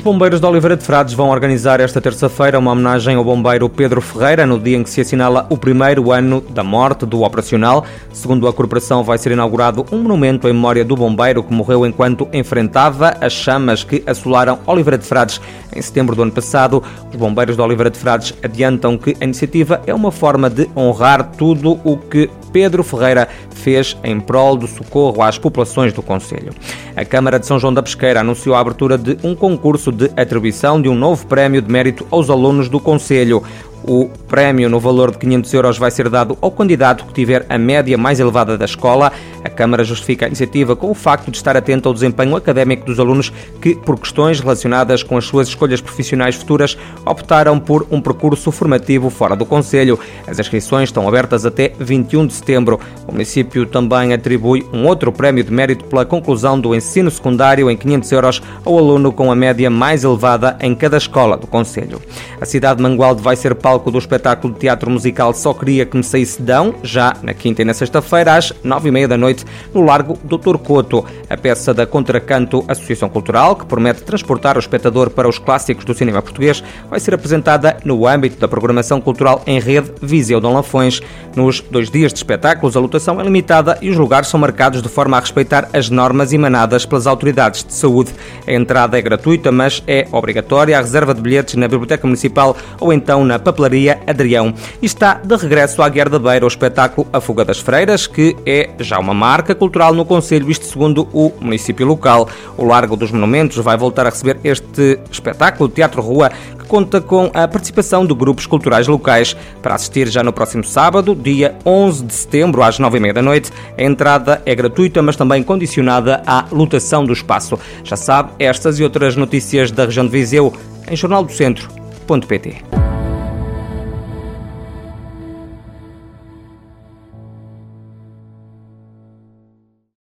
Os bombeiros de Oliveira de Frades vão organizar esta terça-feira uma homenagem ao bombeiro Pedro Ferreira, no dia em que se assinala o primeiro ano da morte do operacional. Segundo a corporação, vai ser inaugurado um monumento em memória do bombeiro que morreu enquanto enfrentava as chamas que assolaram Oliveira de Frades em setembro do ano passado. Os bombeiros de Oliveira de Frades adiantam que a iniciativa é uma forma de honrar tudo o que Pedro Ferreira fez em prol do socorro às populações do Conselho. A Câmara de São João da Pesqueira anunciou a abertura de um concurso de atribuição de um novo prémio de mérito aos alunos do Conselho. O prémio no valor de 500 euros vai ser dado ao candidato que tiver a média mais elevada da escola. A Câmara justifica a iniciativa com o facto de estar atenta ao desempenho académico dos alunos que, por questões relacionadas com as suas escolhas profissionais futuras, optaram por um percurso formativo fora do Conselho. As inscrições estão abertas até 21 de setembro. O município também atribui um outro prémio de mérito pela conclusão do ensino secundário em 500 euros ao aluno com a média mais elevada em cada escola do Conselho. A cidade de Mangualde vai ser palco do espetáculo de teatro musical Só Queria Que Me Saísse Dão, já na quinta e na sexta-feira, às nove e meia da noite, no Largo Doutor Couto. A peça da Contracanto Associação Cultural, que promete transportar o espectador para os clássicos do cinema português, vai ser apresentada no âmbito da programação cultural em rede Viseu Dom Lafões. Nos dois dias de espetáculos, a lotação é limitada e os lugares são marcados de forma a respeitar as normas emanadas pelas autoridades de saúde. A entrada é gratuita, mas é obrigatória a reserva de bilhetes na Biblioteca Municipal ou então na papelaria Papelaria Adrião. E está de regresso à Guerra da Beira o espetáculo A Fuga das Freiras, que é já uma marca cultural no Conselho, isto segundo o município local. O Largo dos Monumentos vai voltar a receber este espetáculo, Teatro Rua, que conta com a participação de grupos culturais locais. Para assistir já no próximo sábado, dia 11 de setembro, às 9h30 da noite, a entrada é gratuita, mas também condicionada à lotação do espaço. Já sabe, estas e outras notícias da região de Viseu em jornaldocentro.pt.